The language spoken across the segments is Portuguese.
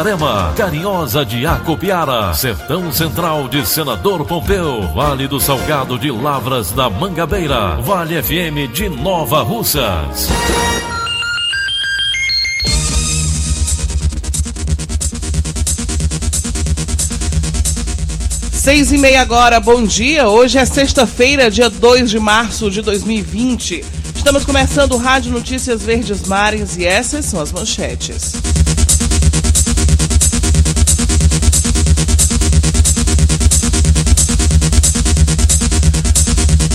Itarema, Carinhosa de Acopiara, Sertão Central de Senador Pompeu, Vale do Salgado de Lavras da Mangabeira, Vale FM de Nova Russas. Seis e meia agora, bom dia. Hoje é sexta-feira, dia 2 de março de 2020. Estamos começando o Rádio Notícias Verdes Mares e essas são as manchetes.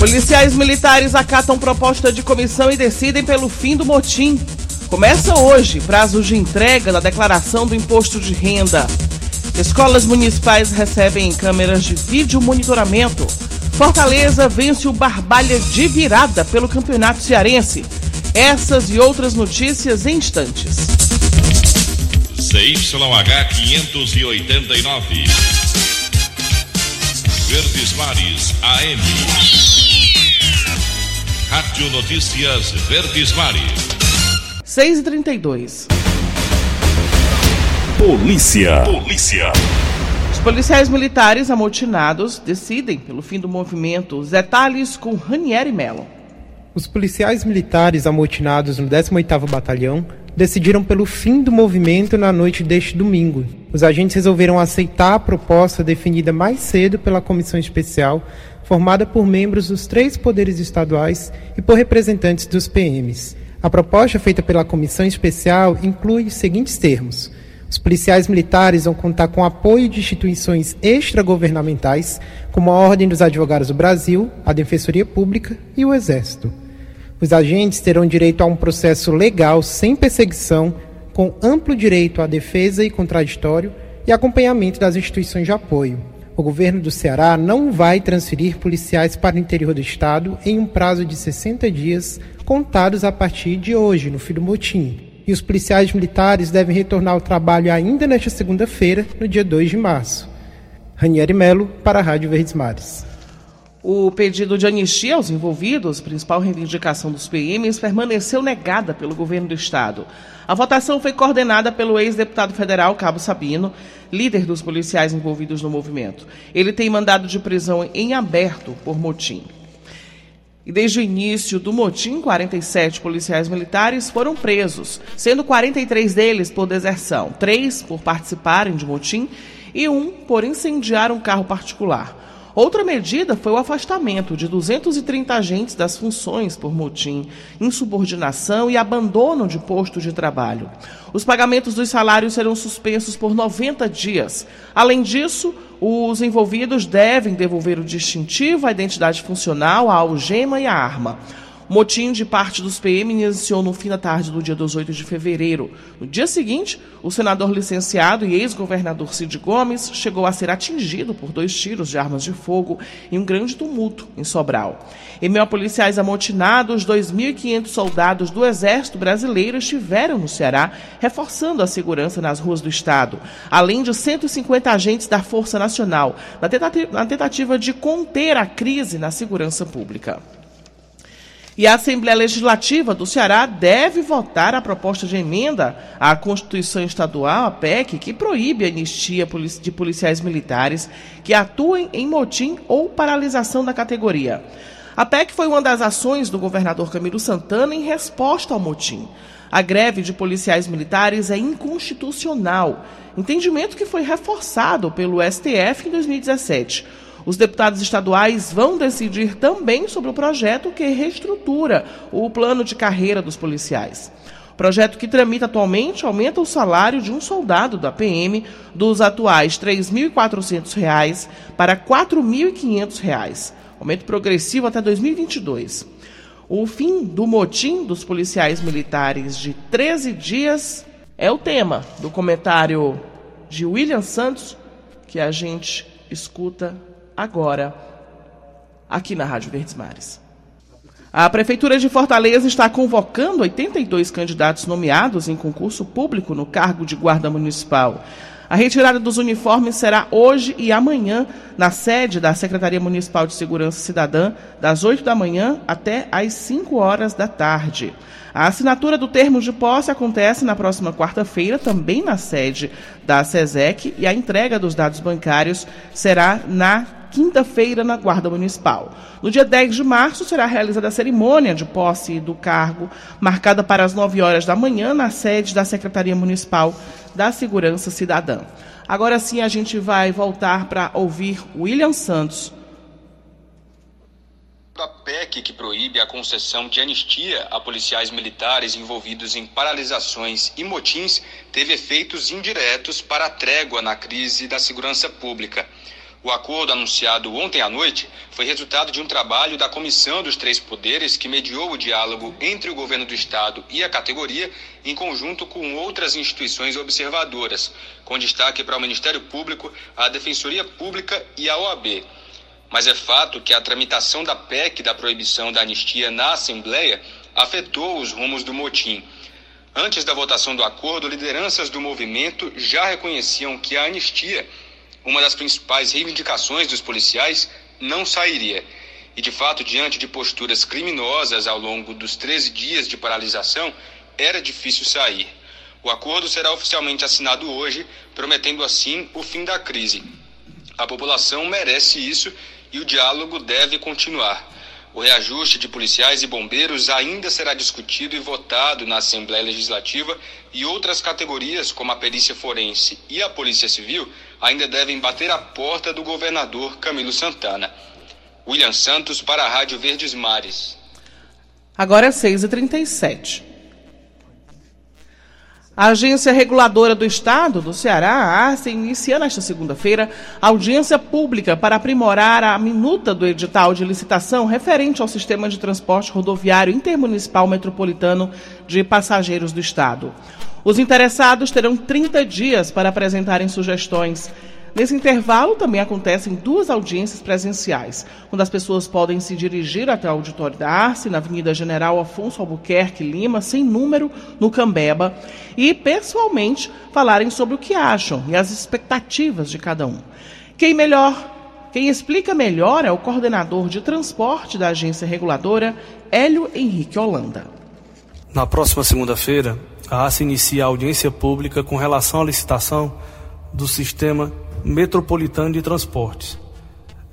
Policiais militares acatam proposta de comissão e decidem pelo fim do motim. Começa hoje prazo de entrega da declaração do imposto de renda. Escolas municipais recebem câmeras de vídeo monitoramento. Fortaleza vence o Barbalha de virada pelo Campeonato Cearense. Essas e outras notícias em instantes. CYH 589. Verdes Mares AM. Rádio Notícias Verdes Mares. 6 e 32 Polícia. Polícia. Os policiais militares amotinados decidem pelo fim do movimento. Os detalhes com Ranieri Melo. Os policiais militares amotinados no 18º Batalhão decidiram pelo fim do movimento na noite deste domingo. Os agentes resolveram aceitar a proposta definida mais cedo pela comissão especial formada por membros dos três poderes estaduais e por representantes dos PMs. A proposta feita pela comissão especial inclui os seguintes termos: os policiais militares vão contar com apoio de instituições extragovernamentais, como a Ordem dos Advogados do Brasil, a Defensoria Pública e o Exército. Os agentes terão direito a um processo legal sem perseguição, com amplo direito à defesa e contraditório e acompanhamento das instituições de apoio o governo do Ceará não vai transferir policiais para o interior do estado em um prazo de 60 dias, contados a partir de hoje, no fim do motim. E os policiais militares devem retornar ao trabalho ainda nesta segunda-feira, no dia 2 de março. Ranieri Melo, para a Rádio Verdes Mares. O pedido de anistia aos envolvidos, principal reivindicação dos PMs, permaneceu negada pelo governo do Estado. A votação foi coordenada pelo ex-deputado federal Cabo Sabino, líder dos policiais envolvidos no movimento. Ele tem mandado de prisão em aberto por motim. E desde o início do motim, 47 policiais militares foram presos, sendo 43 deles por deserção, três por participarem de motim e um por incendiar um carro particular. Outra medida foi o afastamento de 230 agentes das funções por motim, insubordinação e abandono de posto de trabalho. Os pagamentos dos salários serão suspensos por 90 dias. Além disso, os envolvidos devem devolver o distintivo, a identidade funcional, a algema e a arma. Motim de parte dos PM iniciou no fim da tarde do dia 18 de fevereiro. No dia seguinte, o senador licenciado e ex-governador Cid Gomes chegou a ser atingido por dois tiros de armas de fogo em um grande tumulto em Sobral. Em meio a policiais amotinados, 2.500 soldados do Exército Brasileiro estiveram no Ceará, reforçando a segurança nas ruas do Estado, além de 150 agentes da Força Nacional, na tentativa de conter a crise na segurança pública. E a Assembleia Legislativa do Ceará deve votar a proposta de emenda à Constituição Estadual, a PEC, que proíbe a anistia de policiais militares que atuem em motim ou paralisação da categoria. A PEC foi uma das ações do governador Camilo Santana em resposta ao motim. A greve de policiais militares é inconstitucional, entendimento que foi reforçado pelo STF em 2017. Os deputados estaduais vão decidir também sobre o projeto que reestrutura o plano de carreira dos policiais. O projeto que tramita atualmente aumenta o salário de um soldado da PM dos atuais R$ 3.400 para R$ 4.500, aumento progressivo até 2022. O fim do motim dos policiais militares de 13 dias é o tema do comentário de William Santos, que a gente escuta agora aqui na Rádio Verdes Mares. A Prefeitura de Fortaleza está convocando 82 candidatos nomeados em concurso público no cargo de guarda municipal. A retirada dos uniformes será hoje e amanhã na sede da Secretaria Municipal de Segurança Cidadã, das 8 da manhã até às 5 horas da tarde. A assinatura do termo de posse acontece na próxima quarta-feira, também na sede da SESEC, e a entrega dos dados bancários será na quinta-feira na Guarda Municipal. No dia 10 de março será realizada a cerimônia de posse do cargo, marcada para as 9 horas da manhã na sede da Secretaria Municipal da Segurança Cidadã. Agora sim a gente vai voltar para ouvir William Santos. A PEC que proíbe a concessão de anistia a policiais militares envolvidos em paralisações e motins teve efeitos indiretos para a trégua na crise da segurança pública. O acordo anunciado ontem à noite foi resultado de um trabalho da Comissão dos Três Poderes que mediou o diálogo entre o governo do Estado e a categoria, em conjunto com outras instituições observadoras, com destaque para o Ministério Público, a Defensoria Pública e a OAB. Mas é fato que a tramitação da PEC da proibição da anistia na Assembleia afetou os rumos do motim. Antes da votação do acordo, lideranças do movimento já reconheciam que a anistia uma das principais reivindicações dos policiais, não sairia. E, de fato, diante de posturas criminosas ao longo dos 13 dias de paralisação, era difícil sair. O acordo será oficialmente assinado hoje, prometendo assim o fim da crise. A população merece isso e o diálogo deve continuar. O reajuste de policiais e bombeiros ainda será discutido e votado na Assembleia Legislativa e outras categorias, como a perícia forense e a Polícia Civil, ainda devem bater a porta do governador Camilo Santana. William Santos para a Rádio Verdes Mares. Agora é 6h37. A Agência Reguladora do Estado do Ceará, a ARCE, inicia nesta segunda-feira audiência pública para aprimorar a minuta do edital de licitação referente ao sistema de transporte rodoviário intermunicipal metropolitano de passageiros do Estado. Os interessados terão 30 dias para apresentarem sugestões Nesse intervalo também acontecem duas audiências presenciais, quando as pessoas podem se dirigir até o auditório da Arce, na Avenida General Afonso Albuquerque Lima, sem número, no Cambeba, e pessoalmente falarem sobre o que acham e as expectativas de cada um. Quem melhor quem explica melhor é o coordenador de transporte da agência reguladora, Hélio Henrique Holanda. Na próxima segunda-feira, a ACE inicia a audiência pública com relação à licitação do sistema Metropolitano de Transportes.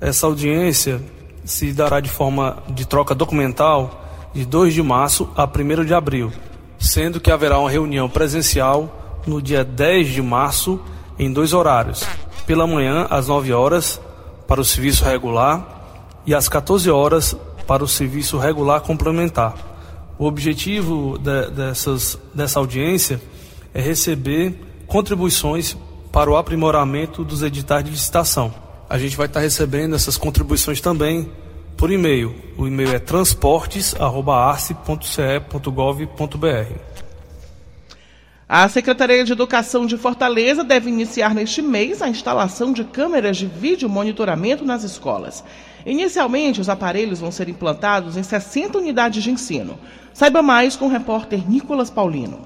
Essa audiência se dará de forma de troca documental de 2 de março a 1 de abril, sendo que haverá uma reunião presencial no dia 10 de março em dois horários, pela manhã às 9 horas para o serviço regular e às 14 horas para o serviço regular complementar. O objetivo de, dessas, dessa audiência é receber contribuições para o aprimoramento dos editais de licitação. A gente vai estar recebendo essas contribuições também por e-mail. O e-mail é transportes@arce.ce.gov.br. A Secretaria de Educação de Fortaleza deve iniciar neste mês a instalação de câmeras de vídeo monitoramento nas escolas. Inicialmente, os aparelhos vão ser implantados em 60 unidades de ensino. Saiba mais com o repórter Nicolas Paulino.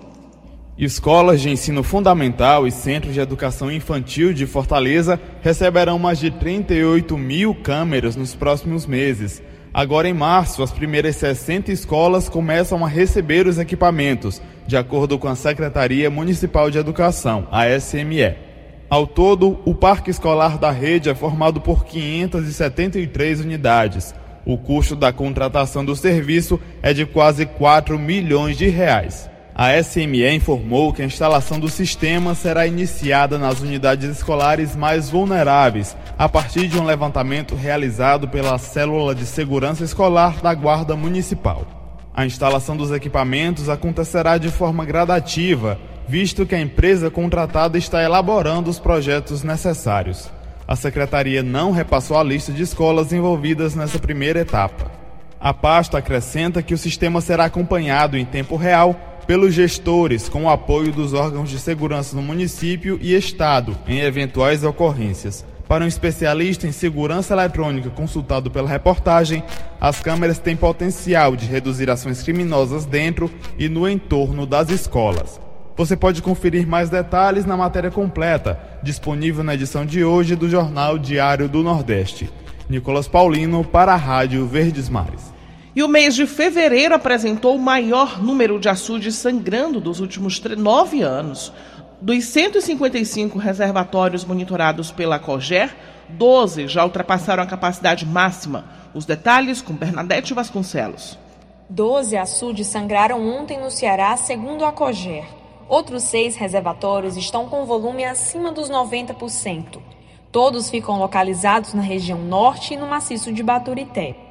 Escolas de ensino fundamental e centros de educação infantil de Fortaleza receberão mais de 38 mil câmeras nos próximos meses. Agora, em março, as primeiras 60 escolas começam a receber os equipamentos, de acordo com a Secretaria Municipal de Educação, a SME. Ao todo, o parque escolar da rede é formado por 573 unidades. O custo da contratação do serviço é de quase 4 milhões de reais. A SME informou que a instalação do sistema será iniciada nas unidades escolares mais vulneráveis, a partir de um levantamento realizado pela Célula de Segurança Escolar da Guarda Municipal. A instalação dos equipamentos acontecerá de forma gradativa, visto que a empresa contratada está elaborando os projetos necessários. A secretaria não repassou a lista de escolas envolvidas nessa primeira etapa. A pasta acrescenta que o sistema será acompanhado em tempo real pelos gestores, com o apoio dos órgãos de segurança no município e estado em eventuais ocorrências. Para um especialista em segurança eletrônica consultado pela reportagem, as câmeras têm potencial de reduzir ações criminosas dentro e no entorno das escolas. Você pode conferir mais detalhes na matéria completa, disponível na edição de hoje do Jornal Diário do Nordeste. Nicolas Paulino para a Rádio Verdes Mares. E o mês de fevereiro apresentou o maior número de açudes sangrando dos últimos nove anos. Dos 155 reservatórios monitorados pela COGER, 12 já ultrapassaram a capacidade máxima. Os detalhes com Bernadette Vasconcelos. 12 açudes sangraram ontem no Ceará, segundo a COGER. Outros seis reservatórios estão com volume acima dos 90%. Todos ficam localizados na região norte e no maciço de Baturité.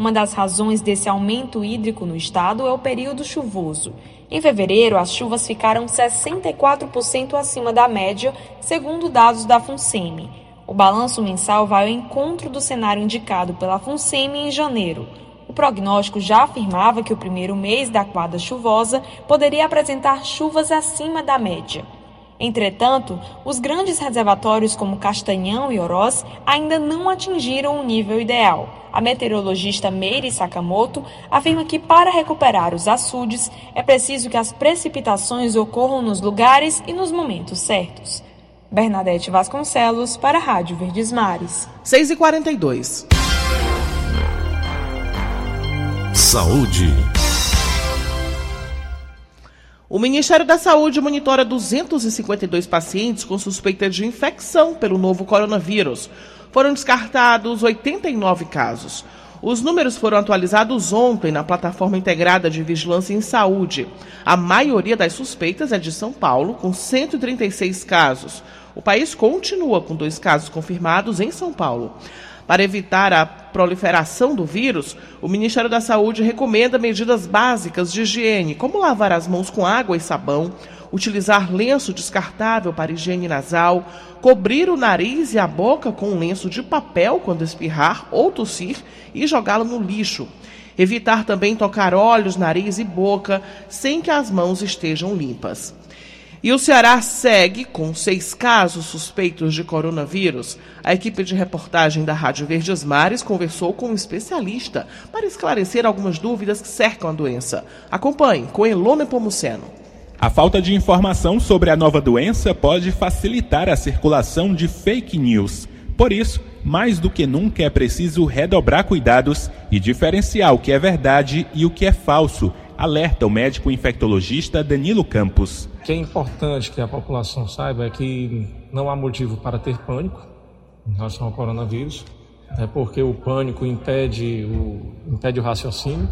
Uma das razões desse aumento hídrico no estado é o período chuvoso. Em fevereiro, as chuvas ficaram 64% acima da média, segundo dados da FUNSEMI. O balanço mensal vai ao encontro do cenário indicado pela FUNSEMI em janeiro. O prognóstico já afirmava que o primeiro mês da quadra chuvosa poderia apresentar chuvas acima da média. Entretanto, os grandes reservatórios como Castanhão e Oroz ainda não atingiram o nível ideal. A meteorologista Meire Sakamoto afirma que para recuperar os açudes é preciso que as precipitações ocorram nos lugares e nos momentos certos. Bernadette Vasconcelos para a Rádio Verdes Mares. 6h42. Saúde. O Ministério da Saúde monitora 252 pacientes com suspeita de infecção pelo novo coronavírus. Foram descartados 89 casos. Os números foram atualizados ontem na plataforma integrada de vigilância em saúde. A maioria das suspeitas é de São Paulo, com 136 casos. O país continua com dois casos confirmados em São Paulo. Para evitar a proliferação do vírus, o Ministério da Saúde recomenda medidas básicas de higiene, como lavar as mãos com água e sabão, utilizar lenço descartável para higiene nasal, cobrir o nariz e a boca com um lenço de papel quando espirrar ou tossir e jogá-lo no lixo. Evitar também tocar olhos, nariz e boca sem que as mãos estejam limpas. E o Ceará segue com seis casos suspeitos de coronavírus. A equipe de reportagem da Rádio Verdes Mares conversou com um especialista para esclarecer algumas dúvidas que cercam a doença. Acompanhe com Elone Pomuceno. A falta de informação sobre a nova doença pode facilitar a circulação de fake news. Por isso, mais do que nunca é preciso redobrar cuidados e diferenciar o que é verdade e o que é falso alerta o médico infectologista Danilo Campos. O que é importante que a população saiba é que não há motivo para ter pânico em relação ao coronavírus, é porque o pânico impede o, impede o raciocínio.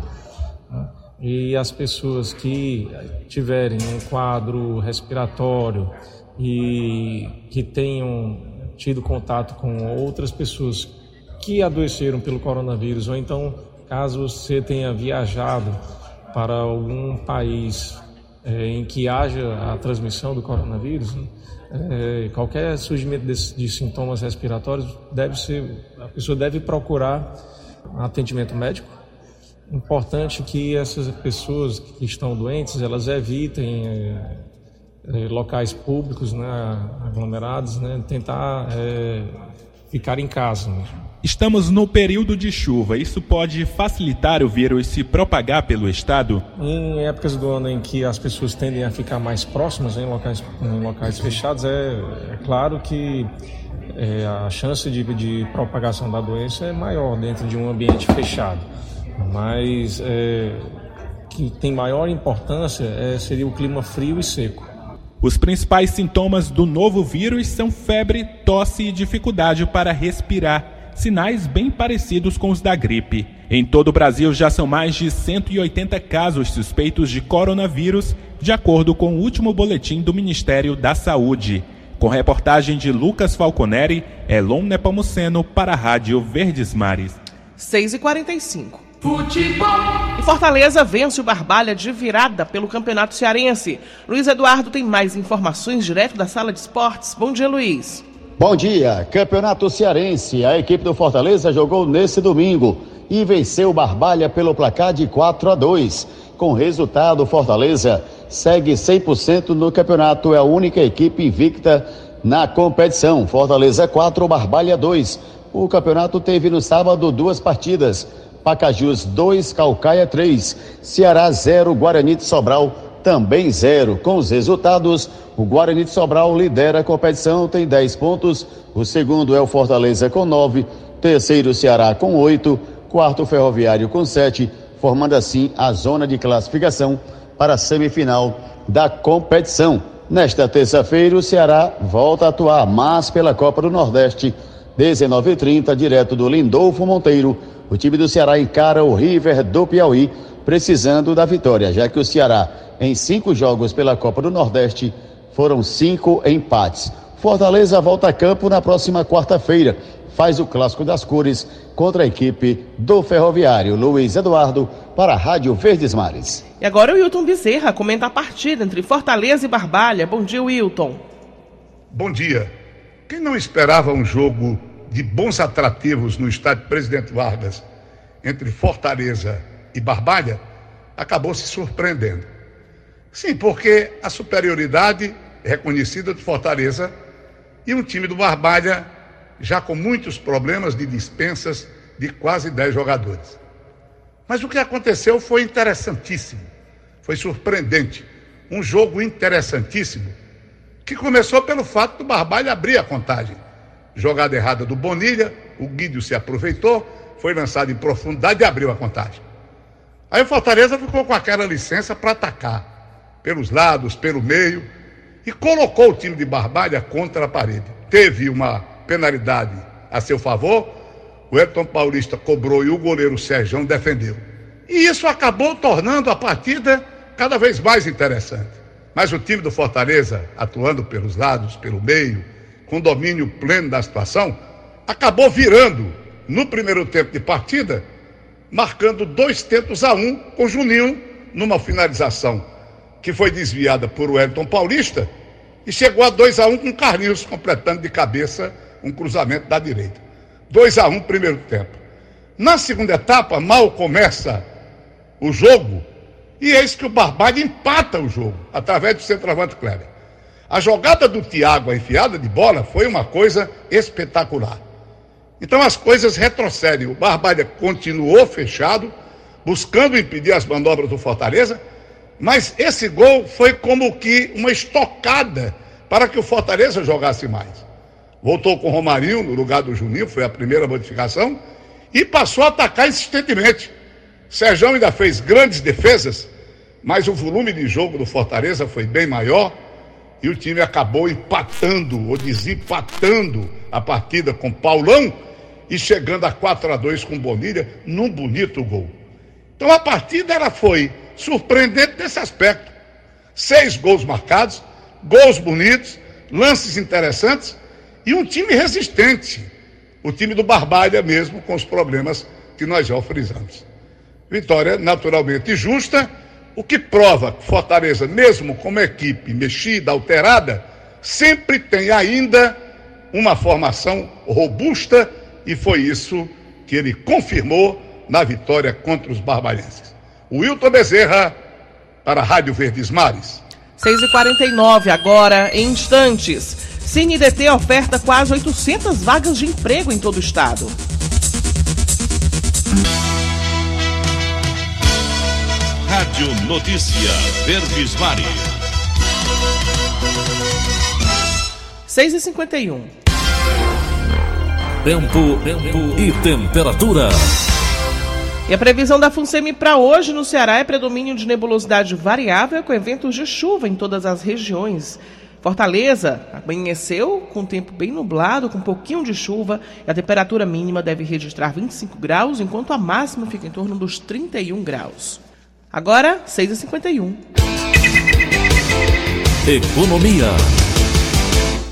Né? E as pessoas que tiverem um quadro respiratório e que tenham tido contato com outras pessoas que adoeceram pelo coronavírus, ou então caso você tenha viajado para algum país é, em que haja a transmissão do coronavírus, né, é, qualquer surgimento de, de, sintomas respiratórios deve ser, a pessoa deve procurar atendimento médico. Importante que essas pessoas que estão doentes elas evitem é, é locais públicos, né, aglomerados, né, tentar é, ficar em casa. Né. Estamos no período de chuva. Isso pode facilitar o vírus se propagar pelo estado? Em épocas do ano em que as pessoas tendem a ficar mais próximas em locais, em locais fechados, é, é claro que é, a chance de, de, propagação da doença é maior dentro de um ambiente fechado. Mas é, que tem maior importância é, seria o clima frio e seco. Os principais sintomas do novo vírus são febre, tosse e dificuldade para respirar sinais bem parecidos com os da gripe. Em todo o Brasil já são mais de 180 casos suspeitos de coronavírus, de acordo com o último boletim do Ministério da Saúde. Com reportagem de Lucas Falconeri, Elon Nepomuceno para a Rádio Verdes Mares. 6 e 45 Futebol. E Fortaleza vence o Barbalha de virada pelo Campeonato Cearense. Luiz Eduardo tem mais informações direto da sala de esportes. Bom dia, Luiz. Bom dia. Campeonato Cearense. A equipe do Fortaleza jogou nesse domingo e venceu Barbalha pelo placar de 4 a 2. Com resultado, Fortaleza segue 100% no campeonato, é a única equipe invicta na competição. Fortaleza 4, Barbalha 2. O campeonato teve no sábado duas partidas. Pacajus 2, Calcaia 3, Ceará 0, Guarani de Sobral também 0. Com os resultados, o Guarani de Sobral lidera a competição, tem 10 pontos. O segundo é o Fortaleza com 9, terceiro Ceará com 8, quarto Ferroviário com 7, formando assim a zona de classificação para a semifinal da competição. Nesta terça-feira, o Ceará volta a atuar, mas pela Copa do Nordeste, 19h30, direto do Lindolfo Monteiro o time do Ceará encara o River do Piauí, precisando da vitória, já que o Ceará, em cinco jogos pela Copa do Nordeste, foram cinco empates. Fortaleza volta a campo na próxima quarta-feira. Faz o clássico das cores contra a equipe do Ferroviário. Luiz Eduardo, para a Rádio Verdes Mares. E agora o Wilton Bezerra comenta a partida entre Fortaleza e Barbalha. Bom dia, Wilton. Bom dia. Quem não esperava um jogo de bons atrativos no estádio Presidente Vargas entre Fortaleza e Barbalha, acabou se surpreendendo. Sim, porque a superioridade reconhecida de Fortaleza e um time do Barbalha já com muitos problemas de dispensas de quase 10 jogadores. Mas o que aconteceu foi interessantíssimo, foi surpreendente. Um jogo interessantíssimo, que começou pelo fato do Barbalha abrir a contagem. Jogada errada do Bonilha, o Guido se aproveitou, foi lançado em profundidade e abriu a contagem. Aí o Fortaleza ficou com aquela licença para atacar, pelos lados, pelo meio, e colocou o time de Barbalha contra a parede. Teve uma penalidade a seu favor, o Elton Paulista cobrou e o goleiro Sérgio defendeu. E isso acabou tornando a partida cada vez mais interessante. Mas o time do Fortaleza, atuando pelos lados, pelo meio, com domínio pleno da situação, acabou virando no primeiro tempo de partida, marcando dois tentos a um com Juninho numa finalização que foi desviada por Wellington Paulista e chegou a 2 a 1 um com Carlinhos completando de cabeça um cruzamento da direita. 2 a 1 um, primeiro tempo. Na segunda etapa, mal começa o jogo e eis que o Barbalho empata o jogo através do centroavante Kleber. A jogada do Thiago, a enfiada de bola, foi uma coisa espetacular. Então as coisas retrocedem. O Barbalha continuou fechado, buscando impedir as manobras do Fortaleza, mas esse gol foi como que uma estocada para que o Fortaleza jogasse mais. Voltou com o Romarinho no lugar do Juninho, foi a primeira modificação, e passou a atacar insistentemente. Sérgio ainda fez grandes defesas, mas o volume de jogo do Fortaleza foi bem maior e o time acabou empatando ou desempatando a partida com Paulão e chegando a 4 a 2 com Bonilha num bonito gol. Então a partida ela foi surpreendente nesse aspecto. Seis gols marcados, gols bonitos, lances interessantes e um time resistente. O time do Barbalha mesmo com os problemas que nós já frisamos. Vitória naturalmente justa o que prova que Fortaleza, mesmo como equipe mexida, alterada, sempre tem ainda uma formação robusta e foi isso que ele confirmou na vitória contra os barbarenses. Wilton Bezerra, para a Rádio Verdes Mares. 6h49 agora, em instantes. CineDT oferta quase 800 vagas de emprego em todo o estado. Rádio Notícia Verdes Mares. 6 e 51 Tempo, tempo e temperatura. E a previsão da FUNSEMI para hoje no Ceará é predomínio de nebulosidade variável com eventos de chuva em todas as regiões. Fortaleza amanheceu com tempo bem nublado, com um pouquinho de chuva, e a temperatura mínima deve registrar 25 graus, enquanto a máxima fica em torno dos 31 graus. Agora, 6h51. Economia.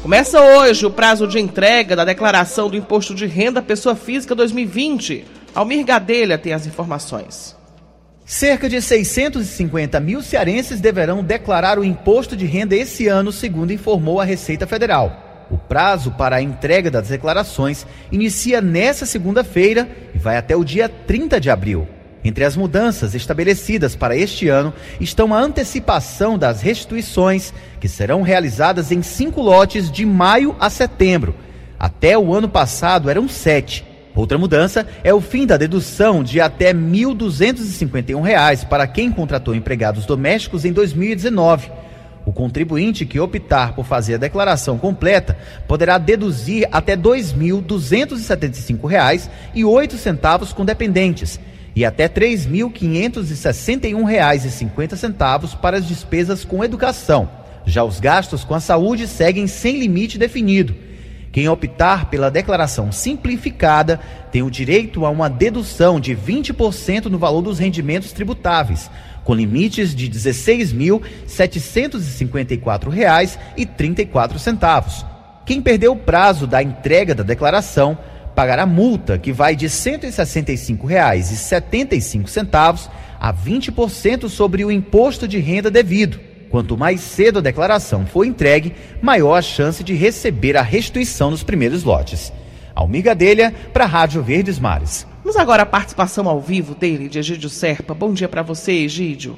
Começa hoje o prazo de entrega da declaração do Imposto de Renda Pessoa Física 2020. Almir Gadelha tem as informações. Cerca de 650 mil cearenses deverão declarar o imposto de renda esse ano, segundo informou a Receita Federal. O prazo para a entrega das declarações inicia nesta segunda-feira e vai até o dia 30 de abril. Entre as mudanças estabelecidas para este ano estão a antecipação das restituições, que serão realizadas em cinco lotes de maio a setembro. Até o ano passado eram sete. Outra mudança é o fim da dedução de até R$ 1.251 para quem contratou empregados domésticos em 2019. O contribuinte que optar por fazer a declaração completa poderá deduzir até R$ 2.275,08 com dependentes e até R$ 3.561,50 para as despesas com educação. Já os gastos com a saúde seguem sem limite definido. Quem optar pela declaração simplificada tem o direito a uma dedução de 20% no valor dos rendimentos tributáveis, com limites de R$ 16.754,34. Quem perdeu o prazo da entrega da declaração pagará multa que vai de R$ 165,75 a 20% sobre o imposto de renda devido. Quanto mais cedo a declaração for entregue, maior a chance de receber a restituição nos primeiros lotes. Almiga Delha, para a Rádio Verdes Mares. Vamos agora à participação ao vivo dele, de Egídio Serpa. Bom dia para você, Egídio.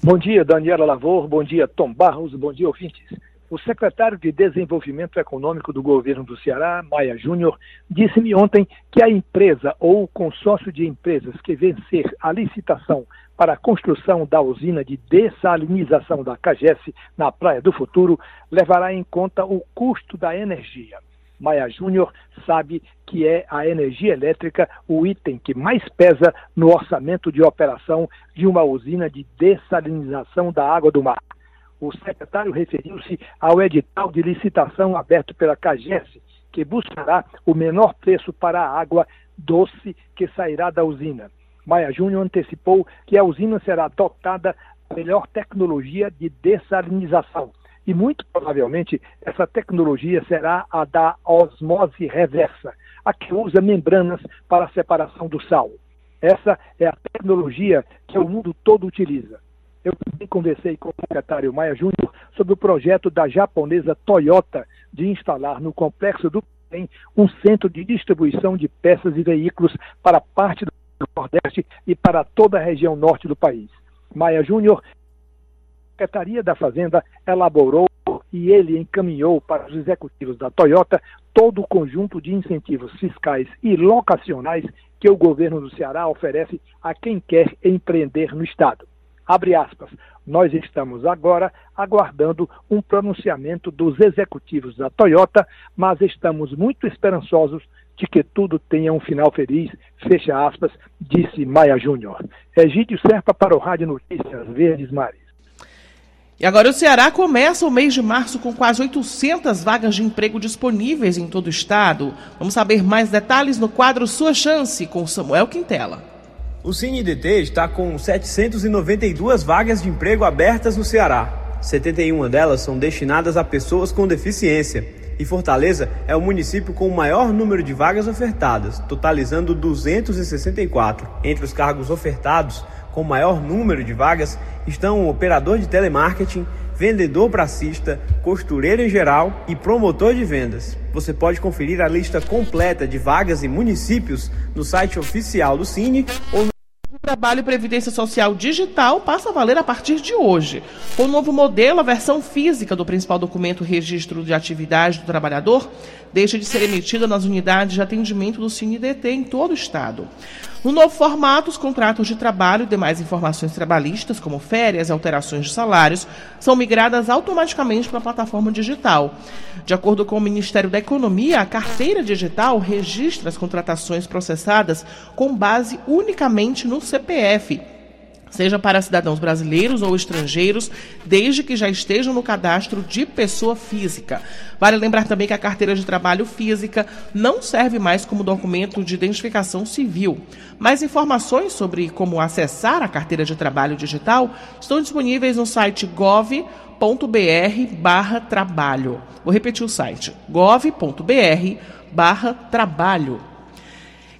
Bom dia, Daniela Lavor. Bom dia, Tom Barros. Bom dia, ouvintes. O secretário de Desenvolvimento Econômico do governo do Ceará, Maia Júnior, disse-me ontem que a empresa ou o consórcio de empresas que vencer a licitação para a construção da usina de dessalinização da CAGES na Praia do Futuro levará em conta o custo da energia. Maia Júnior sabe que é a energia elétrica o item que mais pesa no orçamento de operação de uma usina de dessalinização da água do mar. O secretário referiu-se ao edital de licitação aberto pela CAGES, que buscará o menor preço para a água doce que sairá da usina. Maia Júnior antecipou que a usina será dotada da melhor tecnologia de dessalinização. E muito provavelmente essa tecnologia será a da osmose reversa, a que usa membranas para a separação do sal. Essa é a tecnologia que o mundo todo utiliza. Eu também conversei com o secretário Maia Júnior sobre o projeto da japonesa Toyota de instalar no complexo do PEM um centro de distribuição de peças e veículos para parte do Nordeste e para toda a região norte do país. Maia Júnior, a Secretaria da Fazenda elaborou e ele encaminhou para os executivos da Toyota todo o conjunto de incentivos fiscais e locacionais que o governo do Ceará oferece a quem quer empreender no estado. Abre aspas. Nós estamos agora aguardando um pronunciamento dos executivos da Toyota, mas estamos muito esperançosos de que tudo tenha um final feliz, fecha aspas, disse Maia Júnior. Egídio Serpa para o Rádio Notícias Verdes Mares. E agora o Ceará começa o mês de março com quase 800 vagas de emprego disponíveis em todo o estado. Vamos saber mais detalhes no quadro Sua Chance com Samuel Quintela. O CineDT está com 792 vagas de emprego abertas no Ceará. 71 delas são destinadas a pessoas com deficiência. E Fortaleza é o município com o maior número de vagas ofertadas, totalizando 264. Entre os cargos ofertados, com maior número de vagas, estão o operador de telemarketing, vendedor pracista, costureiro em geral e promotor de vendas. Você pode conferir a lista completa de vagas e municípios no site oficial do Cine ou no Trabalho e Previdência Social Digital passa a valer a partir de hoje. Com o novo modelo, a versão física do principal documento Registro de Atividade do Trabalhador deixa de ser emitida nas unidades de atendimento do CineDT em todo o Estado. No novo formato, os contratos de trabalho e demais informações trabalhistas, como férias e alterações de salários, são migradas automaticamente para a plataforma digital. De acordo com o Ministério da Economia, a carteira digital registra as contratações processadas com base unicamente no CPF seja para cidadãos brasileiros ou estrangeiros, desde que já estejam no cadastro de pessoa física. Vale lembrar também que a carteira de trabalho física não serve mais como documento de identificação civil. Mais informações sobre como acessar a carteira de trabalho digital estão disponíveis no site gov.br barra trabalho. Vou repetir o site, gov.br barra trabalho.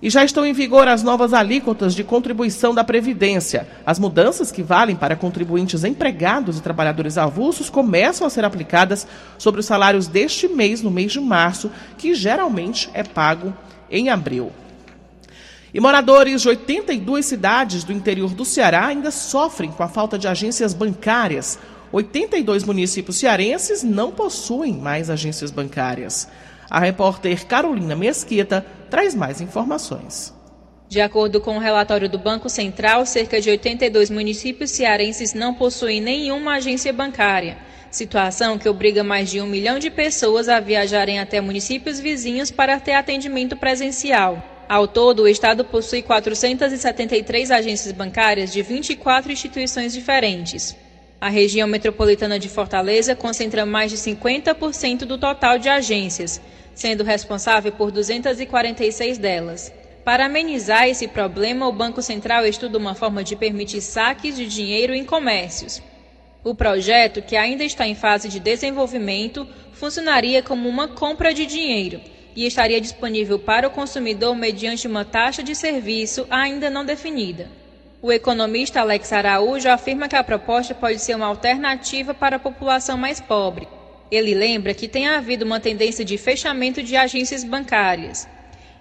E já estão em vigor as novas alíquotas de contribuição da Previdência. As mudanças que valem para contribuintes empregados e trabalhadores avulsos começam a ser aplicadas sobre os salários deste mês, no mês de março, que geralmente é pago em abril. E moradores de 82 cidades do interior do Ceará ainda sofrem com a falta de agências bancárias. 82 municípios cearenses não possuem mais agências bancárias. A repórter Carolina Mesquita traz mais informações. De acordo com o relatório do Banco Central, cerca de 82 municípios cearenses não possuem nenhuma agência bancária, situação que obriga mais de um milhão de pessoas a viajarem até municípios vizinhos para ter atendimento presencial. Ao todo, o Estado possui 473 agências bancárias de 24 instituições diferentes. A região metropolitana de Fortaleza concentra mais de 50% do total de agências, sendo responsável por 246 delas. Para amenizar esse problema, o Banco Central estuda uma forma de permitir saques de dinheiro em comércios. O projeto, que ainda está em fase de desenvolvimento, funcionaria como uma compra de dinheiro e estaria disponível para o consumidor mediante uma taxa de serviço ainda não definida. O economista Alex Araújo afirma que a proposta pode ser uma alternativa para a população mais pobre. Ele lembra que tem havido uma tendência de fechamento de agências bancárias.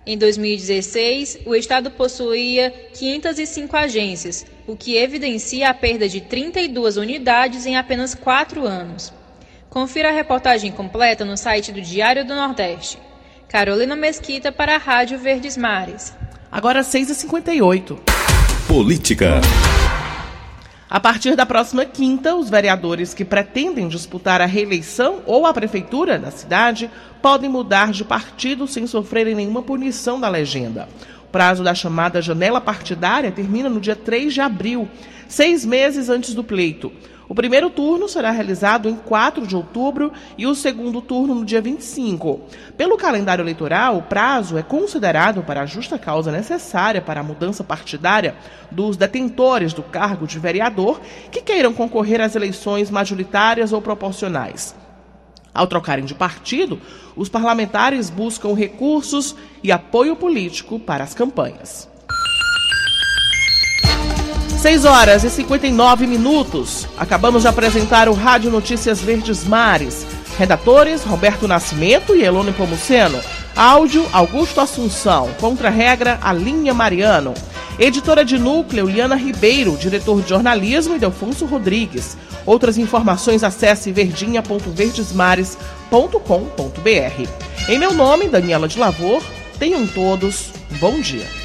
Em 2016, o Estado possuía 505 agências, o que evidencia a perda de 32 unidades em apenas quatro anos. Confira a reportagem completa no site do Diário do Nordeste. Carolina Mesquita para a Rádio Verdes Mares. Agora 6h58. Política. A partir da próxima quinta, os vereadores que pretendem disputar a reeleição ou a prefeitura da cidade podem mudar de partido sem sofrerem nenhuma punição da legenda. O prazo da chamada janela partidária termina no dia 3 de abril, seis meses antes do pleito. O primeiro turno será realizado em 4 de outubro e o segundo turno no dia 25. Pelo calendário eleitoral, o prazo é considerado para a justa causa necessária para a mudança partidária dos detentores do cargo de vereador que queiram concorrer às eleições majoritárias ou proporcionais. Ao trocarem de partido, os parlamentares buscam recursos e apoio político para as campanhas. 6 horas e 59 minutos. Acabamos de apresentar o Rádio Notícias Verdes Mares. Redatores Roberto Nascimento e Elone Pomuceno. Áudio Augusto Assunção. Contra-regra Alinha Mariano. Editora de núcleo Liana Ribeiro. Diretor de jornalismo Delfonso Rodrigues. Outras informações acesse verdinha.verdesmares.com.br. Em meu nome, Daniela de Lavor, tenham todos um bom dia.